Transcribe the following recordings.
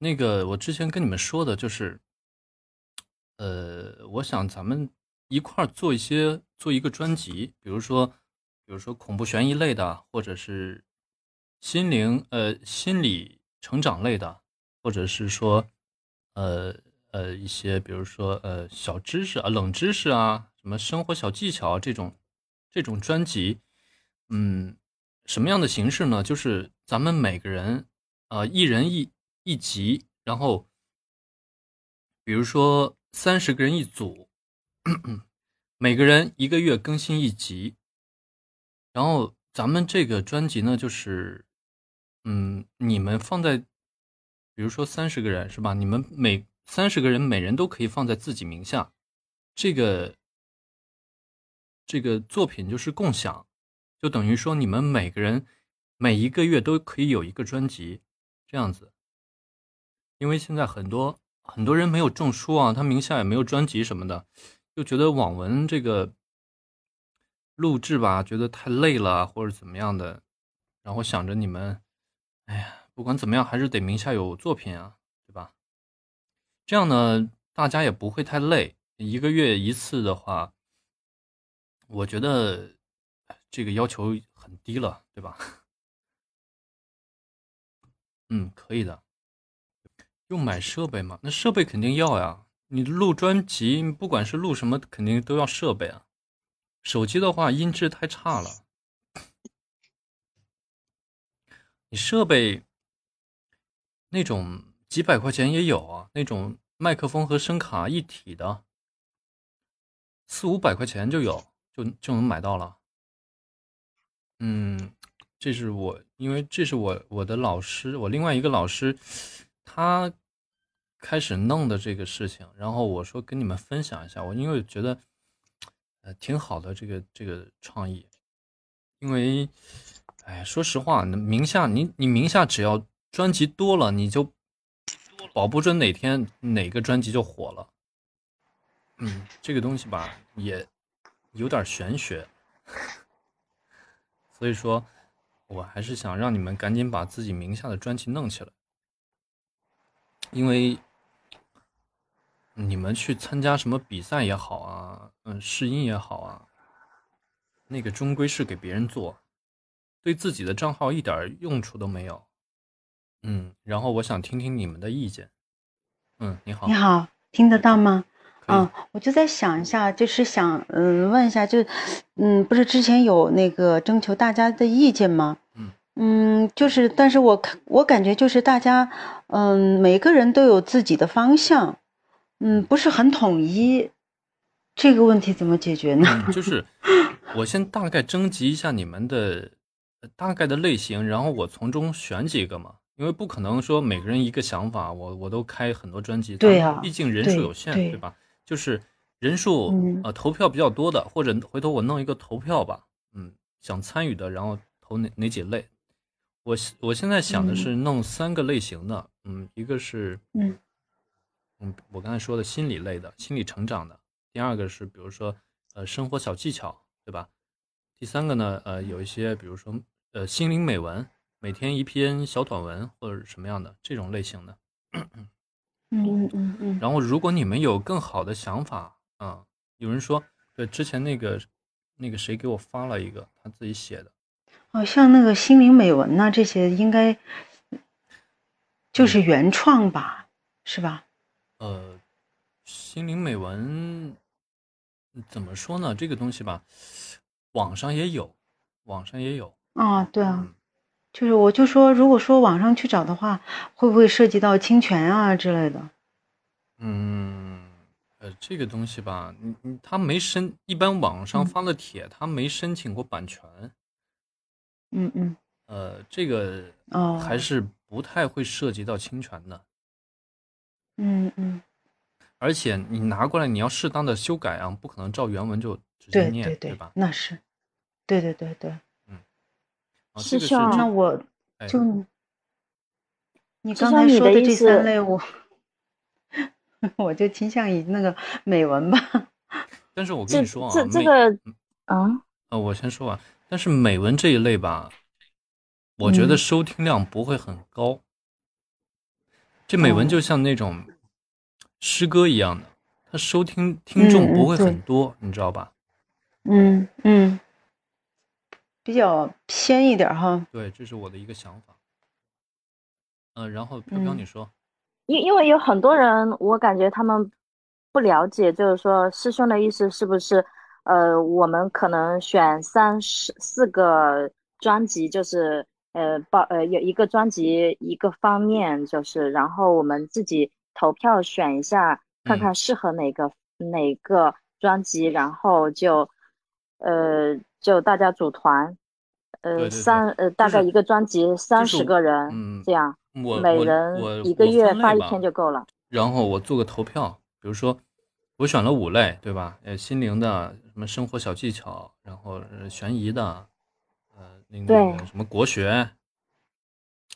那个我之前跟你们说的就是，呃，我想咱们一块做一些做一个专辑，比如说，比如说恐怖悬疑类的，或者是心灵呃心理成长类的，或者是说，呃呃一些比如说呃小知识啊冷知识啊什么生活小技巧这种这种专辑，嗯，什么样的形式呢？就是咱们每个人啊一人一。一集，然后，比如说三十个人一组，每个人一个月更新一集，然后咱们这个专辑呢，就是，嗯，你们放在，比如说三十个人是吧？你们每三十个人每人都可以放在自己名下，这个这个作品就是共享，就等于说你们每个人每一个月都可以有一个专辑，这样子。因为现在很多很多人没有证书啊，他名下也没有专辑什么的，就觉得网文这个录制吧，觉得太累了或者怎么样的，然后想着你们，哎呀，不管怎么样还是得名下有作品啊，对吧？这样呢，大家也不会太累。一个月一次的话，我觉得这个要求很低了，对吧？嗯，可以的。用买设备吗？那设备肯定要呀。你录专辑，不管是录什么，肯定都要设备啊。手机的话，音质太差了。你设备那种几百块钱也有啊，那种麦克风和声卡一体的，四五百块钱就有，就就能买到了。嗯，这是我，因为这是我我的老师，我另外一个老师。他开始弄的这个事情，然后我说跟你们分享一下，我因为觉得呃挺好的这个这个创意，因为哎说实话，名下你你名下只要专辑多了，你就保不准哪天哪个专辑就火了。嗯，这个东西吧也有点玄学，所以说我还是想让你们赶紧把自己名下的专辑弄起来。因为你们去参加什么比赛也好啊，嗯，试音也好啊，那个终归是给别人做，对自己的账号一点用处都没有。嗯，然后我想听听你们的意见。嗯，你好，你好，听得到吗？嗯，我就在想一下，就是想嗯问一下，就嗯，不是之前有那个征求大家的意见吗？嗯，就是，但是我看我感觉就是大家，嗯，每个人都有自己的方向，嗯，不是很统一，这个问题怎么解决呢？就是我先大概征集一下你们的大概的类型，然后我从中选几个嘛，因为不可能说每个人一个想法，我我都开很多专辑，对呀，毕竟人数有限，对吧？就是人数呃投票比较多的，或者回头我弄一个投票吧，嗯，想参与的，然后投哪哪几类。我我现在想的是弄三个类型的，嗯，一个是，嗯，嗯，我刚才说的心理类的，心理成长的；第二个是，比如说，呃，生活小技巧，对吧？第三个呢，呃，有一些，比如说，呃，心灵美文，每天一篇小短文或者什么样的这种类型的。嗯嗯嗯嗯。然后，如果你们有更好的想法，啊，有人说，对，之前那个那个谁给我发了一个他自己写的。哦，像那个心灵美文呐，这些应该就是原创吧，是吧？呃，心灵美文怎么说呢？这个东西吧，网上也有，网上也有。啊，对啊，就是我就说，如果说网上去找的话，会不会涉及到侵权啊之类的？嗯，呃，这个东西吧，你你他没申，一般网上发的帖，他没申请过版权。嗯嗯，呃，这个哦，还是不太会涉及到侵权的。嗯嗯，而且你拿过来，你要适当的修改啊，不可能照原文就直接念，对吧？那是，对对对对，嗯。师兄，那我就你刚才说的这三类，我 我就倾向于那个美文吧。但是我跟你说啊，这这个啊，呃，我先说完。但是美文这一类吧，我觉得收听量不会很高。这美文就像那种诗歌一样的，它收听听众不会很多，你知道吧？嗯嗯，比较偏一点哈。对，这是我的一个想法。嗯，然后飘飘你说，因因为有很多人，我感觉他们不了解，就是说师兄的意思是不是？呃，我们可能选三十四个专辑，就是呃报呃有一个专辑一个方面，就是然后我们自己投票选一下，看看适合哪个哪个专辑，然后就呃就大家组团，呃三呃大概一个专辑三十个人这样，每人一个月发一篇就够了。然后我做个投票，比如说。我选了五类，对吧？呃，心灵的，什么生活小技巧，然后悬疑的，呃，那个什么国学，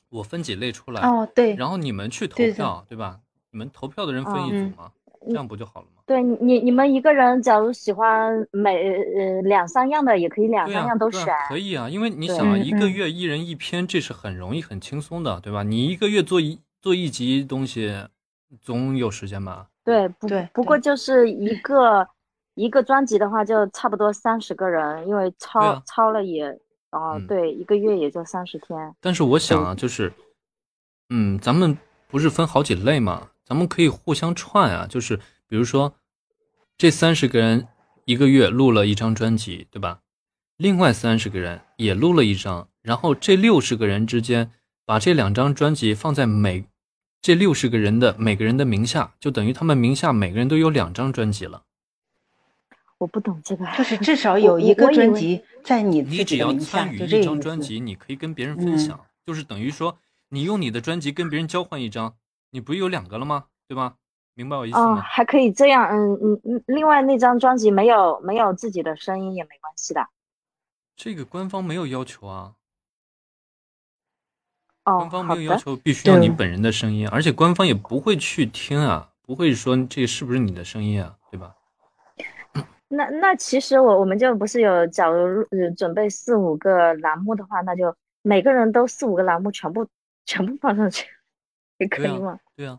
我分几类出来。哦，对。然后你们去投票，对吧？你们投票的人分一组嘛，这样不就好了吗？对你，你们一个人假如喜欢每呃两三样的，也可以两三样都选。可以啊，因为你想啊，一个月一人一篇，这是很容易、很轻松的，对吧？你一个月做一做一集东西，总有时间吧？对，不不过就是一个一个专辑的话，就差不多三十个人，因为超超了也，哦，对，一个月也就三十天。但是我想啊，就是，嗯，咱们不是分好几类嘛，咱们可以互相串啊，就是比如说，这三十个人一个月录了一张专辑，对吧？另外三十个人也录了一张，然后这六十个人之间把这两张专辑放在每。这六十个人的每个人的名下，就等于他们名下每个人都有两张专辑了。我不懂这个，就是至少有一个专辑在你你只要参与一张专辑，你可以跟别人分享，就是等于说你用你的专辑跟别人交换一张，你不是有两个了吗？对吧？明白我意思吗？还可以这样，嗯嗯嗯。另外那张专辑没有没有自己的声音也没关系的。这个官方没有要求啊。官方没有要求必须要你本人的声音，而且官方也不会去听啊，不会说这是不是你的声音啊？那那其实我我们就不是有，假如准备四五个栏目的话，那就每个人都四五个栏目全部全部放上去，也可以吗？对啊，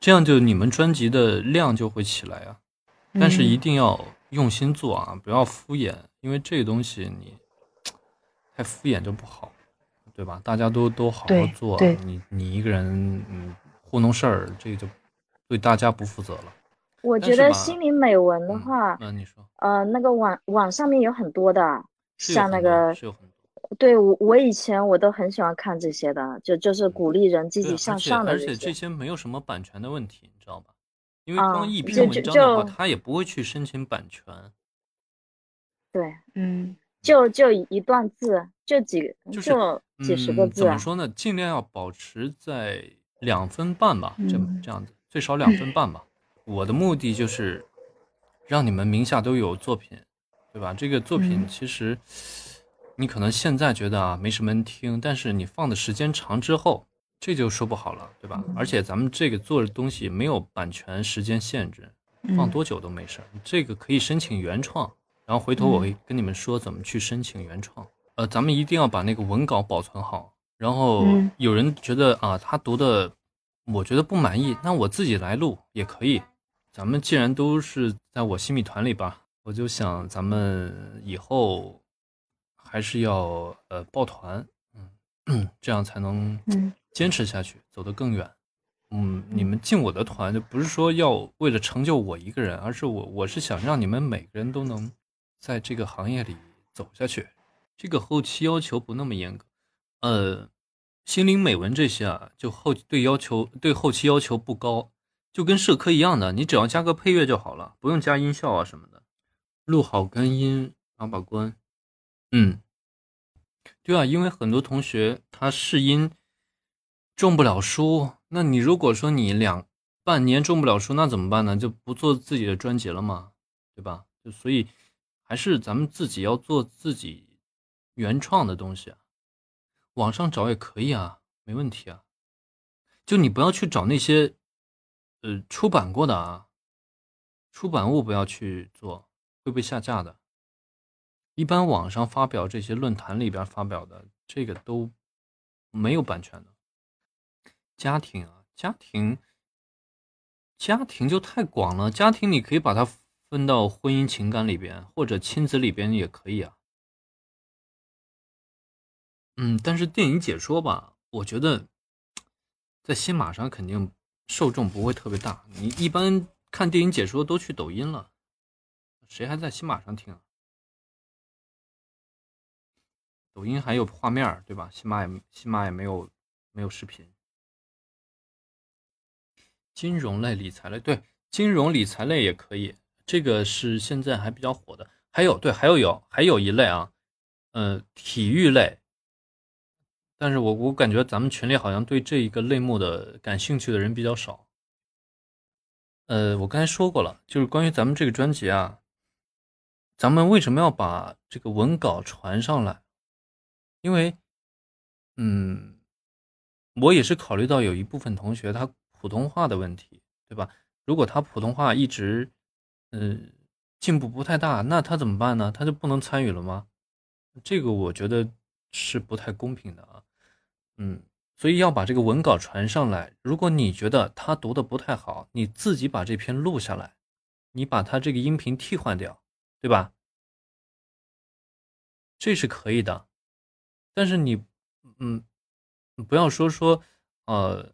这样就你们专辑的量就会起来啊。但是一定要用心做啊，不要敷衍，因为这个东西你太敷衍就不好。对吧？大家都都好好做，你你一个人嗯糊弄事儿，这个就对大家不负责了。我觉得心灵美文的话，嗯，你说，呃，那个网网上面有很多的，像那个，是有很多。对我我以前我都很喜欢看这些的，就就是鼓励人积极向上的而且这些没有什么版权的问题，你知道吧？因为光一篇文章的话，他也不会去申请版权。对，嗯。就就一段字，就几就几十个字。怎么说呢？尽量要保持在两分半吧，这这样子，最少两分半吧。我的目的就是让你们名下都有作品，对吧？这个作品其实你可能现在觉得啊没什么人听，但是你放的时间长之后，这就说不好了，对吧？而且咱们这个做的东西没有版权时间限制，放多久都没事儿。这个可以申请原创。然后回头我会跟你们说怎么去申请原创。呃，咱们一定要把那个文稿保存好。然后有人觉得啊，他读的我觉得不满意，那我自己来录也可以。咱们既然都是在我新米团里吧，我就想咱们以后还是要呃抱团，嗯，这样才能坚持下去，走得更远。嗯，你们进我的团就不是说要为了成就我一个人，而是我我是想让你们每个人都能。在这个行业里走下去，这个后期要求不那么严格。呃，心灵美文这些啊，就后对要求对后期要求不高，就跟社科一样的，你只要加个配乐就好了，不用加音效啊什么的。录好干音，把把关。嗯，对啊，因为很多同学他试音中不了书，那你如果说你两半年中不了书，那怎么办呢？就不做自己的专辑了嘛，对吧？就所以。还是咱们自己要做自己原创的东西啊，网上找也可以啊，没问题啊。就你不要去找那些，呃，出版过的啊，出版物不要去做，会被下架的。一般网上发表这些论坛里边发表的，这个都没有版权的。家庭啊，家庭，家庭就太广了。家庭你可以把它分到婚姻情感里边，或者亲子里边也可以啊。嗯，但是电影解说吧，我觉得在新马上肯定受众不会特别大。你一般看电影解说都去抖音了，谁还在喜马上听啊？抖音还有画面对吧？喜马也新马也没有没有视频。金融类、理财类，对，金融理财类也可以，这个是现在还比较火的。还有，对，还有有还有一类啊，嗯，体育类。但是我我感觉咱们群里好像对这一个类目的感兴趣的人比较少。呃，我刚才说过了，就是关于咱们这个专辑啊，咱们为什么要把这个文稿传上来？因为，嗯，我也是考虑到有一部分同学他普通话的问题，对吧？如果他普通话一直，嗯，进步不太大，那他怎么办呢？他就不能参与了吗？这个我觉得是不太公平的啊。嗯，所以要把这个文稿传上来。如果你觉得他读的不太好，你自己把这篇录下来，你把他这个音频替换掉，对吧？这是可以的。但是你，嗯，不要说说，呃，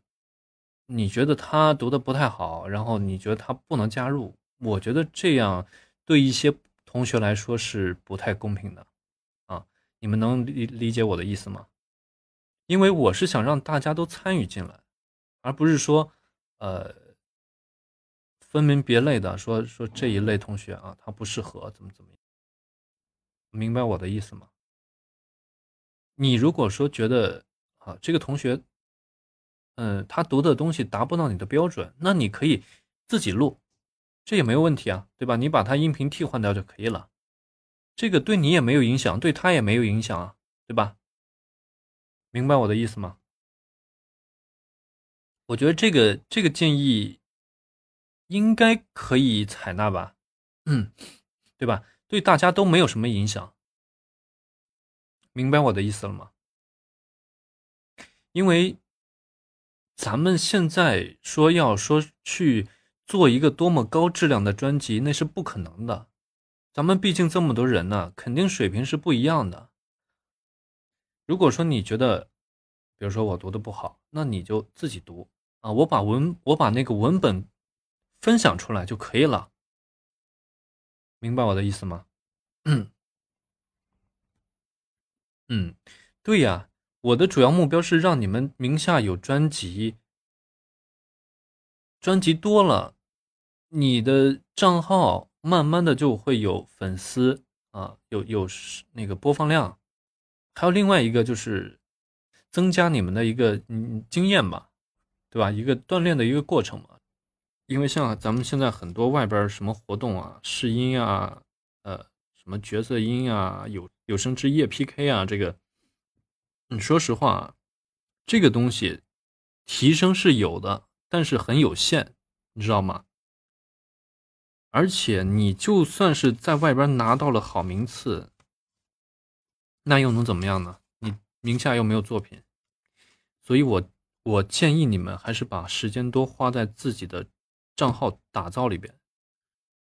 你觉得他读的不太好，然后你觉得他不能加入，我觉得这样对一些同学来说是不太公平的，啊，你们能理理解我的意思吗？因为我是想让大家都参与进来，而不是说，呃，分门别类的说说这一类同学啊，他不适合怎么怎么样，明白我的意思吗？你如果说觉得啊，这个同学，嗯，他读的东西达不到你的标准，那你可以自己录，这也没有问题啊，对吧？你把他音频替换掉就可以了，这个对你也没有影响，对他也没有影响啊，对吧？明白我的意思吗？我觉得这个这个建议应该可以采纳吧，嗯，对吧？对大家都没有什么影响。明白我的意思了吗？因为咱们现在说要说去做一个多么高质量的专辑，那是不可能的。咱们毕竟这么多人呢，肯定水平是不一样的。如果说你觉得，比如说我读的不好，那你就自己读啊，我把文我把那个文本分享出来就可以了。明白我的意思吗？嗯，对呀，我的主要目标是让你们名下有专辑，专辑多了，你的账号慢慢的就会有粉丝啊，有有那个播放量，还有另外一个就是增加你们的一个嗯经验吧，对吧？一个锻炼的一个过程嘛。因为像咱们现在很多外边什么活动啊，试音啊，呃。什么角色音啊，有有声之夜 PK 啊，这个，你说实话，这个东西提升是有的，但是很有限，你知道吗？而且你就算是在外边拿到了好名次，那又能怎么样呢？你名下又没有作品，所以我我建议你们还是把时间多花在自己的账号打造里边。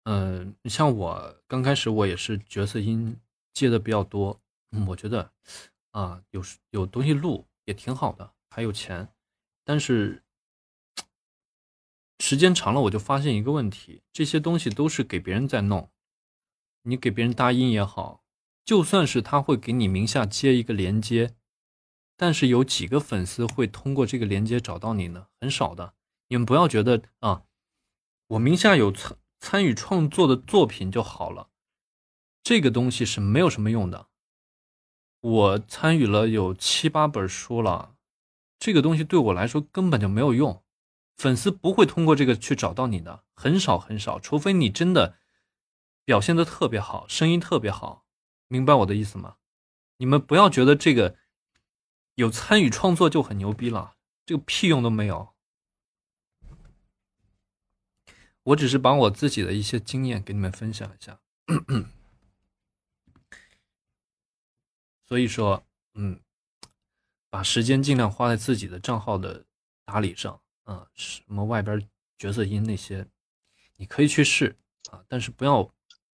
嗯，像我刚开始我也是角色音接的比较多，我觉得啊有有东西录也挺好的，还有钱，但是时间长了我就发现一个问题，这些东西都是给别人在弄，你给别人搭音也好，就算是他会给你名下接一个连接，但是有几个粉丝会通过这个连接找到你呢？很少的，你们不要觉得啊，我名下有参。参与创作的作品就好了，这个东西是没有什么用的。我参与了有七八本书了，这个东西对我来说根本就没有用，粉丝不会通过这个去找到你的，很少很少，除非你真的表现的特别好，声音特别好，明白我的意思吗？你们不要觉得这个有参与创作就很牛逼了，这个屁用都没有。我只是把我自己的一些经验给你们分享一下，所以说，嗯，把时间尽量花在自己的账号的打理上啊，什么外边角色音那些，你可以去试啊，但是不要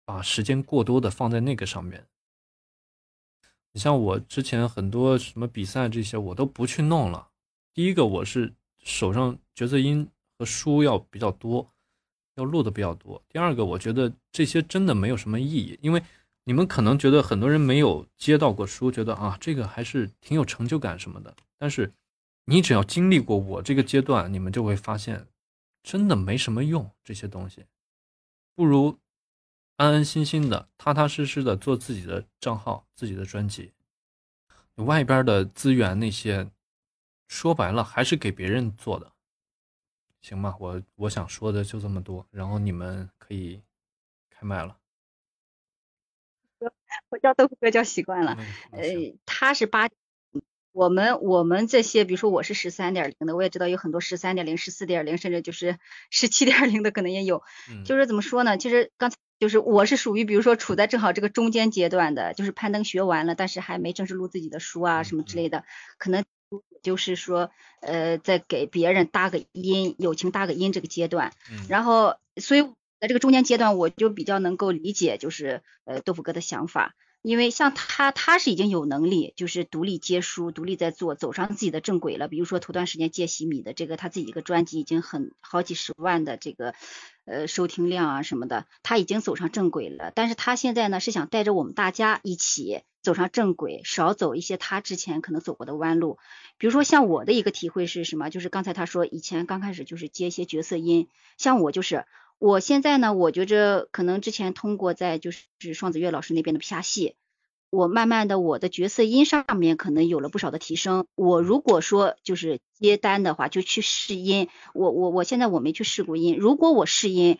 把时间过多的放在那个上面。像我之前很多什么比赛这些，我都不去弄了。第一个，我是手上角色音和书要比较多，要录的比较多。第二个，我觉得这些真的没有什么意义，因为你们可能觉得很多人没有接到过书，觉得啊这个还是挺有成就感什么的。但是你只要经历过我这个阶段，你们就会发现，真的没什么用。这些东西，不如。安安心心的、踏踏实实的做自己的账号、自己的专辑。外边的资源那些，说白了还是给别人做的，行吧？我我想说的就这么多，然后你们可以开麦了。我叫豆腐哥叫习惯了，呃，他是八，我们我们这些，比如说我是十三点零的，我也知道有很多十三点零、十四点零，甚至就是十七点零的可能也有。就是怎么说呢？其实刚才。就是我是属于，比如说处在正好这个中间阶段的，就是攀登学完了，但是还没正式录自己的书啊什么之类的，可能就是说，呃，在给别人搭个音，友情搭个音这个阶段。然后，所以在这个中间阶段，我就比较能够理解，就是呃豆腐哥的想法。因为像他，他是已经有能力，就是独立接书，独立在做，走上自己的正轨了。比如说头段时间借洗米的这个，他自己一个专辑已经很好几十万的这个呃收听量啊什么的，他已经走上正轨了。但是他现在呢是想带着我们大家一起走上正轨，少走一些他之前可能走过的弯路。比如说像我的一个体会是什么？就是刚才他说以前刚开始就是接一些角色音，像我就是。我现在呢，我觉着可能之前通过在就是是双子月老师那边的啪戏，我慢慢的我的角色音上面可能有了不少的提升。我如果说就是接单的话，就去试音。我我我现在我没去试过音，如果我试音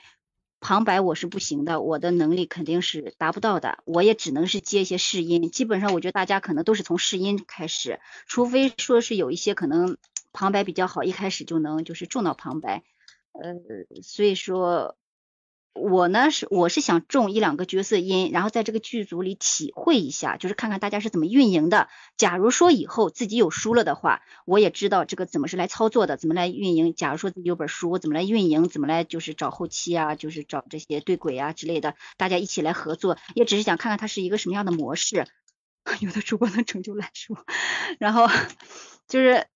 旁白我是不行的，我的能力肯定是达不到的，我也只能是接一些试音。基本上我觉得大家可能都是从试音开始，除非说是有一些可能旁白比较好，一开始就能就是中到旁白。呃，所以说，我呢是我是想中一两个角色音，然后在这个剧组里体会一下，就是看看大家是怎么运营的。假如说以后自己有书了的话，我也知道这个怎么是来操作的，怎么来运营。假如说自己有本书，怎么来运营，怎么来就是找后期啊，就是找这些对轨啊之类的，大家一起来合作，也只是想看看它是一个什么样的模式。有的主播能成就来说，然后就是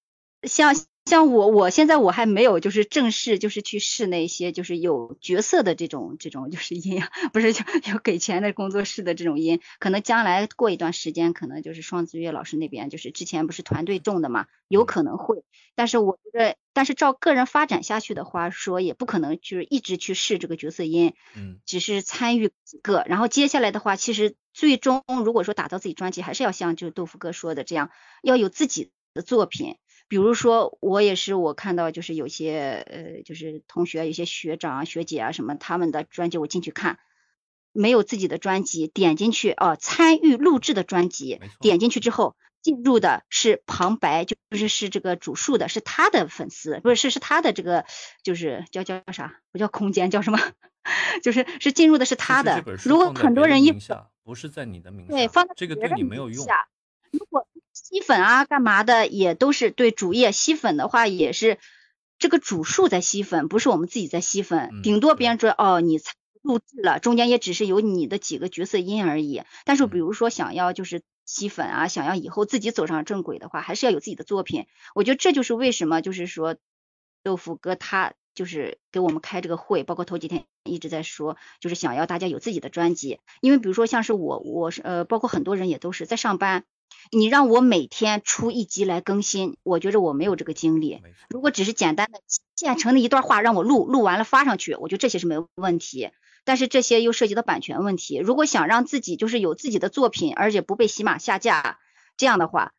像。像我，我现在我还没有就是正式就是去试那些就是有角色的这种这种就是音啊，不是就有给钱的工作室的这种音，可能将来过一段时间，可能就是双子月老师那边就是之前不是团队种的嘛，有可能会，但是我觉得，但是照个人发展下去的话说，也不可能就是一直去试这个角色音，嗯，只是参与几个，然后接下来的话，其实最终如果说打造自己专辑，还是要像就是豆腐哥说的这样，要有自己的作品。比如说，我也是，我看到就是有些呃，就是同学、有些学长啊、学姐啊什么，他们的专辑我进去看，没有自己的专辑，点进去哦，参与录制的专辑，点进去之后进入的是旁白，就就是是这个主述的，是他的粉丝，不是是是他的这个就是叫叫啥？不叫空间，叫什么？就是是进入的是他的。如果很多人一不是在你的名下对放在这个对你没有用。如果吸粉啊，干嘛的也都是对主页吸粉的话，也是这个主数在吸粉，不是我们自己在吸粉。顶多别人说哦，你录制了，中间也只是有你的几个角色音而已。但是比如说想要就是吸粉啊，想要以后自己走上正轨的话，还是要有自己的作品。我觉得这就是为什么就是说豆腐哥他就是给我们开这个会，包括头几天一直在说，就是想要大家有自己的专辑。因为比如说像是我，我是呃，包括很多人也都是在上班。你让我每天出一集来更新，我觉着我没有这个精力。如果只是简单的现成的一段话让我录，录完了发上去，我觉得这些是没有问题。但是这些又涉及到版权问题。如果想让自己就是有自己的作品，而且不被喜马下架，这样的话，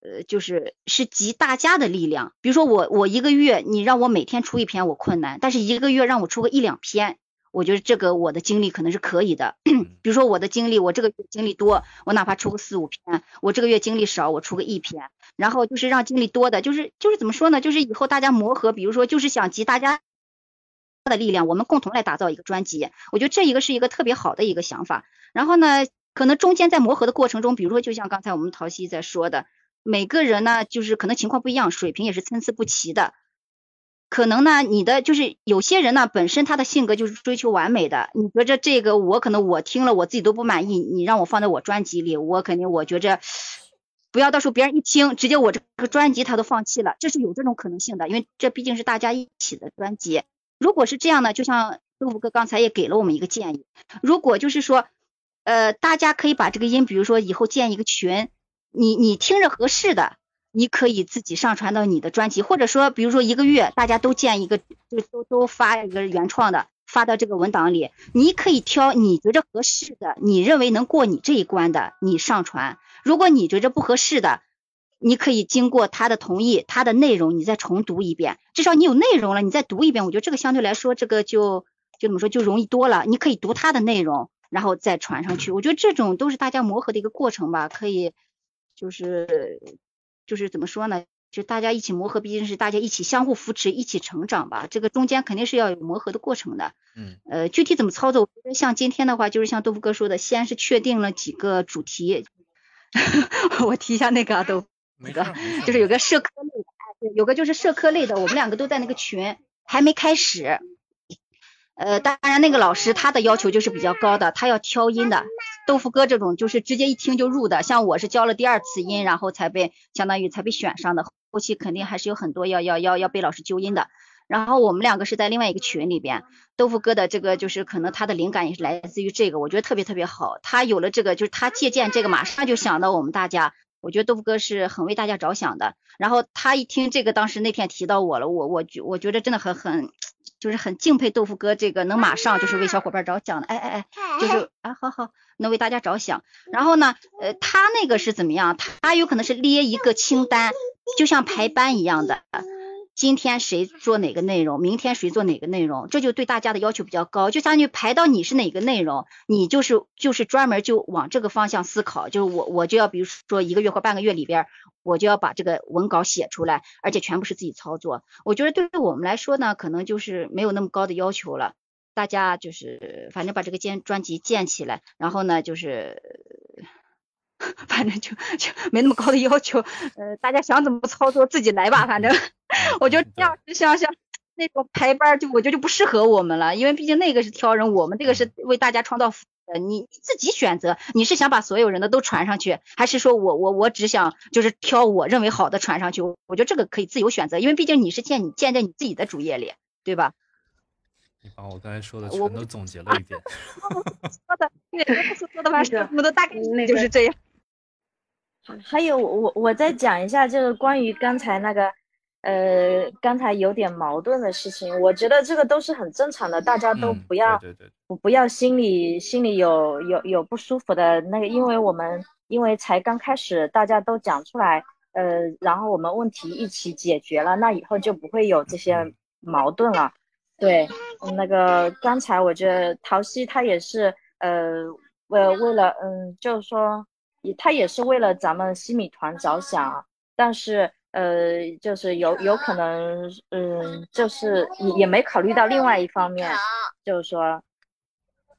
呃，就是是集大家的力量。比如说我我一个月你让我每天出一篇我困难，但是一个月让我出个一两篇。我觉得这个我的精力可能是可以的，比如说我的精力，我这个月精力多，我哪怕出个四五篇；我这个月精力少，我出个一篇。然后就是让精力多的，就是就是怎么说呢？就是以后大家磨合，比如说就是想集大家的力量，我们共同来打造一个专辑。我觉得这一个是一个特别好的一个想法。然后呢，可能中间在磨合的过程中，比如说就像刚才我们陶西在说的，每个人呢就是可能情况不一样，水平也是参差不齐的。可能呢，你的就是有些人呢，本身他的性格就是追求完美的。你觉着这个我可能我听了我自己都不满意，你让我放在我专辑里，我肯定我觉着不要到时候别人一听，直接我这个专辑他都放弃了，这是有这种可能性的，因为这毕竟是大家一起的专辑。如果是这样呢，就像豆腐哥刚才也给了我们一个建议，如果就是说，呃，大家可以把这个音，比如说以后建一个群，你你听着合适的。你可以自己上传到你的专辑，或者说，比如说一个月大家都建一个，就都都发一个原创的，发到这个文档里。你可以挑你觉着合适的，你认为能过你这一关的，你上传。如果你觉着不合适的，你可以经过他的同意，他的内容你再重读一遍，至少你有内容了，你再读一遍，我觉得这个相对来说，这个就就怎么说就容易多了。你可以读他的内容，然后再传上去。我觉得这种都是大家磨合的一个过程吧，可以就是。就是怎么说呢？就大家一起磨合，毕竟是大家一起相互扶持，一起成长吧。这个中间肯定是要有磨合的过程的。嗯。呃，具体怎么操作？我觉得像今天的话，就是像豆腐哥说的，先是确定了几个主题。我提一下那个啊豆腐 哥，就是有个社科类的，有个就是社科类的，我们两个都在那个群，还没开始。呃，当然那个老师他的要求就是比较高的，他要挑音的。豆腐哥这种就是直接一听就入的，像我是教了第二次音，然后才被相当于才被选上的，后期肯定还是有很多要要要要被老师纠音的。然后我们两个是在另外一个群里边，豆腐哥的这个就是可能他的灵感也是来自于这个，我觉得特别特别好。他有了这个，就是他借鉴这个，马上就想到我们大家，我觉得豆腐哥是很为大家着想的。然后他一听这个，当时那天提到我了，我我觉我觉得真的很很。就是很敬佩豆腐哥这个能马上就是为小伙伴着想的，哎哎哎，就是啊，好好能为大家着想。然后呢，呃，他那个是怎么样？他有可能是列一个清单，就像排班一样的。今天谁做哪个内容，明天谁做哪个内容，这就对大家的要求比较高。就相当于排到你是哪个内容，你就是就是专门就往这个方向思考。就是我我就要比如说一个月或半个月里边，我就要把这个文稿写出来，而且全部是自己操作。我觉得对于我们来说呢，可能就是没有那么高的要求了。大家就是反正把这个建专辑建起来，然后呢就是。反正就就没那么高的要求，呃，大家想怎么操作自己来吧。反正 我觉得这样像像那种排班，就我觉得就不适合我们了，因为毕竟那个是挑人，我们这个是为大家创造福的。你自己选择，你是想把所有人的都传上去，还是说我我我只想就是挑我认为好的传上去？我觉得这个可以自由选择，因为毕竟你是建你建在你自己的主页里，对吧？你把我刚才说的全都总结了一遍。说的，那个说的 反正我们都大概就是这样。还有我我再讲一下，就是关于刚才那个，呃，刚才有点矛盾的事情，我觉得这个都是很正常的，大家都不要，不不要心里心里有有有不舒服的那个，因为我们因为才刚开始，大家都讲出来，呃，然后我们问题一起解决了，那以后就不会有这些矛盾了。对，那个刚才我觉得陶溪他也是，呃，为为了，嗯，就是说。他也是为了咱们西米团着想，但是呃，就是有有可能，嗯，就是也也没考虑到另外一方面，就是说，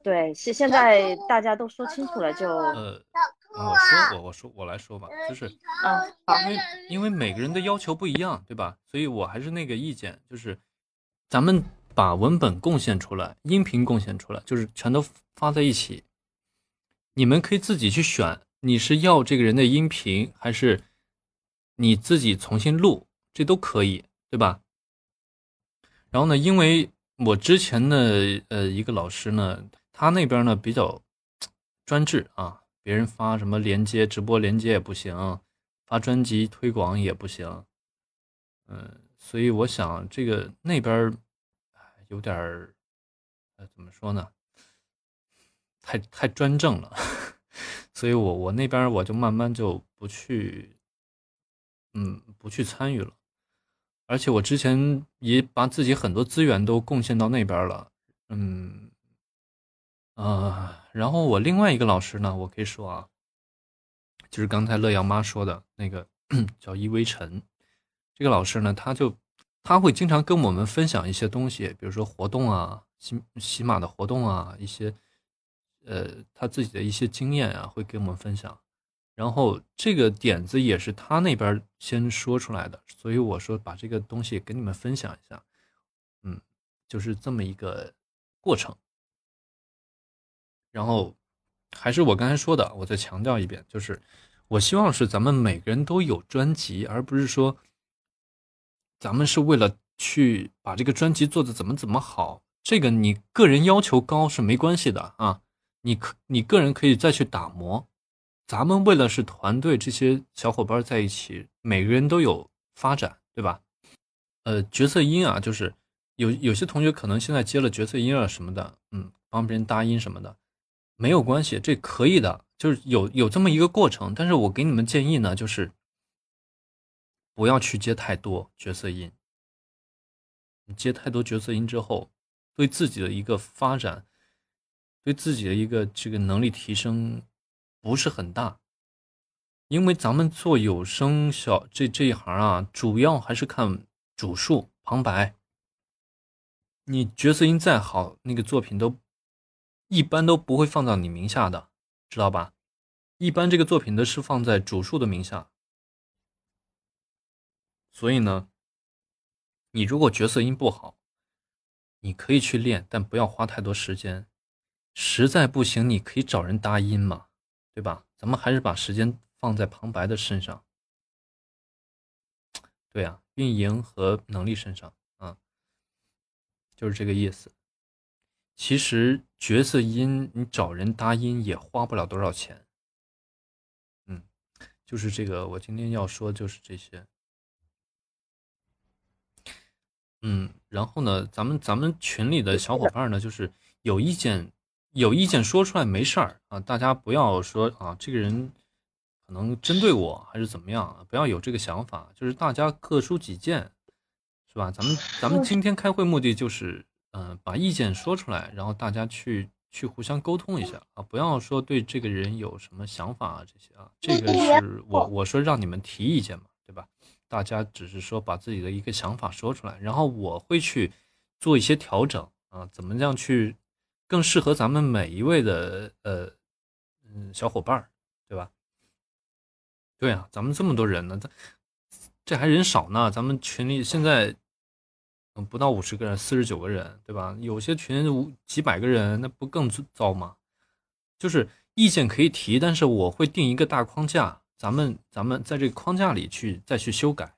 对，现现在大家都说清楚了，就呃，我说我我说我来说吧，就是，嗯，因为因为每个人的要求不一样，对吧？所以我还是那个意见，就是咱们把文本贡献出来，音频贡献出来，就是全都发在一起，你们可以自己去选。你是要这个人的音频，还是你自己重新录？这都可以，对吧？然后呢，因为我之前的呃一个老师呢，他那边呢比较专制啊，别人发什么连接、直播连接也不行，发专辑推广也不行，嗯，所以我想这个那边有点儿呃怎么说呢？太太专政了。所以，我我那边我就慢慢就不去，嗯，不去参与了。而且我之前也把自己很多资源都贡献到那边了，嗯，啊，然后我另外一个老师呢，我可以说啊，就是刚才乐阳妈说的那个 叫伊微尘，这个老师呢，他就他会经常跟我们分享一些东西，比如说活动啊，喜喜马的活动啊，一些。呃，他自己的一些经验啊，会给我们分享。然后这个点子也是他那边先说出来的，所以我说把这个东西跟你们分享一下。嗯就是这么一个过程。然后还是我刚才说的，我再强调一遍，就是我希望是咱们每个人都有专辑，而不是说咱们是为了去把这个专辑做的怎么怎么好。这个你个人要求高是没关系的啊，你可你个人可以再去打磨。咱们为了是团队，这些小伙伴在一起，每个人都有发展，对吧？呃，角色音啊，就是有有些同学可能现在接了角色音啊什么的，嗯，帮别人搭音什么的，没有关系，这可以的，就是有有这么一个过程。但是我给你们建议呢，就是不要去接太多角色音，你接太多角色音之后，对自己的一个发展，对自己的一个这个能力提升。不是很大，因为咱们做有声小这这一行啊，主要还是看主述旁白。你角色音再好，那个作品都一般都不会放到你名下的，知道吧？一般这个作品都是放在主述的名下。所以呢，你如果角色音不好，你可以去练，但不要花太多时间。实在不行，你可以找人搭音嘛。对吧？咱们还是把时间放在旁白的身上。对呀，运营和能力身上啊，就是这个意思。其实角色音你找人搭音也花不了多少钱。嗯，就是这个，我今天要说就是这些。嗯，然后呢，咱们咱们群里的小伙伴呢，就是有意见。有意见说出来没事儿啊，大家不要说啊，这个人可能针对我还是怎么样，不要有这个想法，就是大家各抒己见，是吧？咱们咱们今天开会目的就是，嗯，把意见说出来，然后大家去去互相沟通一下啊，不要说对这个人有什么想法啊这些啊，这个是我我说让你们提意见嘛，对吧？大家只是说把自己的一个想法说出来，然后我会去做一些调整啊，怎么样去。更适合咱们每一位的呃嗯小伙伴儿，对吧？对啊，咱们这么多人呢，这这还人少呢。咱们群里现在嗯不到五十个人，四十九个人，对吧？有些群五几百个人，那不更糟吗？就是意见可以提，但是我会定一个大框架，咱们咱们在这个框架里去再去修改。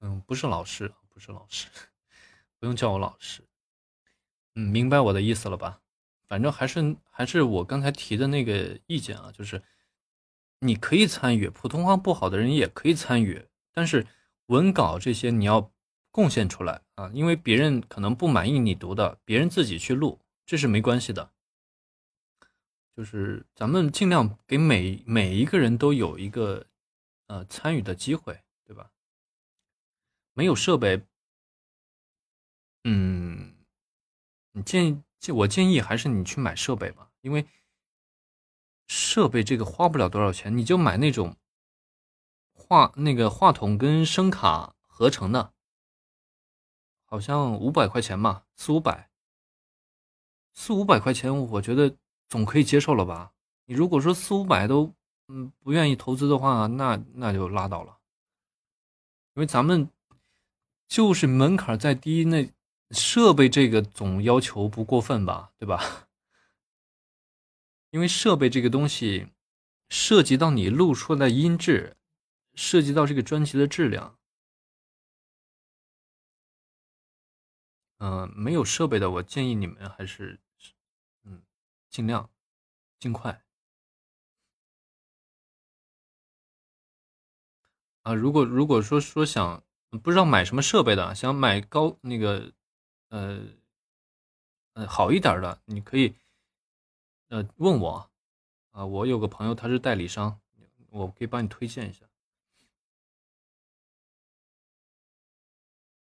嗯，不是老师，不是老师，不用叫我老师。嗯，明白我的意思了吧？反正还是还是我刚才提的那个意见啊，就是你可以参与，普通话不好的人也可以参与，但是文稿这些你要贡献出来啊，因为别人可能不满意你读的，别人自己去录，这是没关系的。就是咱们尽量给每每一个人都有一个呃参与的机会，对吧？没有设备，嗯。你建议，我建议还是你去买设备吧，因为设备这个花不了多少钱，你就买那种话那个话筒跟声卡合成的，好像五百块钱吧，四五百，四五百块钱，我觉得总可以接受了吧？你如果说四五百都嗯不愿意投资的话，那那就拉倒了，因为咱们就是门槛再低那。设备这个总要求不过分吧，对吧？因为设备这个东西涉及到你录出来的音质，涉及到这个专辑的质量。嗯，没有设备的，我建议你们还是嗯，尽量尽快啊。如果如果说说想不知道买什么设备的，想买高那个。呃，呃，好一点的，你可以，呃，问我，啊，我有个朋友他是代理商，我可以帮你推荐一下。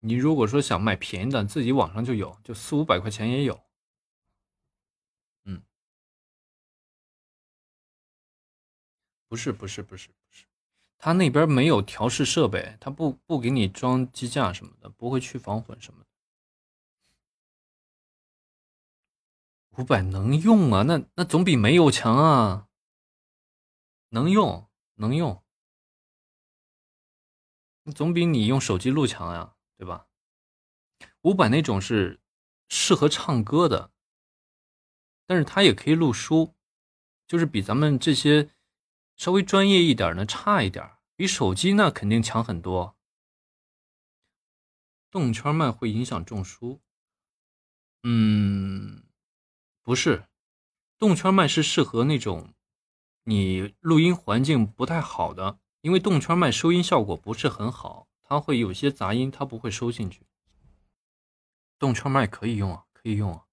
你如果说想买便宜的，自己网上就有，就四五百块钱也有。嗯，不是，不是，不是，不是，他那边没有调试设备，他不不给你装机架什么的，不会去防混什么的。五百能用啊？那那总比没有强啊！能用，能用，总比你用手机录强呀，对吧？五百那种是适合唱歌的，但是它也可以录书，就是比咱们这些稍微专业一点的差一点，比手机那肯定强很多。动圈麦会影响中枢？嗯，不是，动圈麦是适合那种你录音环境不太好的，因为动圈麦收音效果不是很好，它会有些杂音，它不会收进去。动圈麦可以用啊，可以用啊。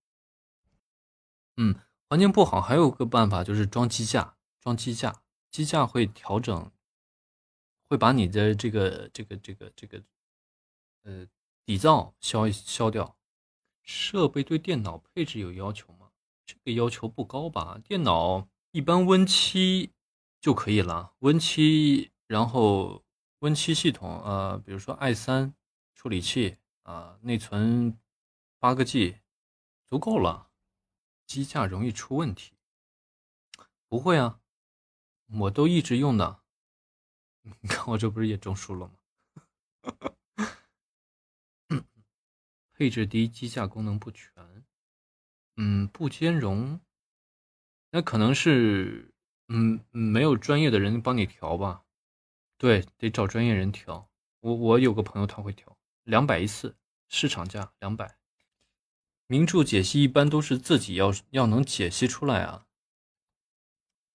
嗯，环境不好还有个办法就是装机架，装机架，机架会调整，会把你的这个这个这个这个呃底噪消消掉。设备对电脑配置有要求吗？这个要求不高吧？电脑一般 Win 七就可以了，Win 七，然后 Win 七系统，呃，比如说 i 三处理器啊，内存八个 G 足够了。机架容易出问题？不会啊，我都一直用的。你看我这不是也中暑了吗？配置低，机架功能不全，嗯，不兼容，那可能是，嗯，没有专业的人帮你调吧？对，得找专业人调。我我有个朋友他会调，两百一次，市场价两百。名著解析一般都是自己要要能解析出来啊，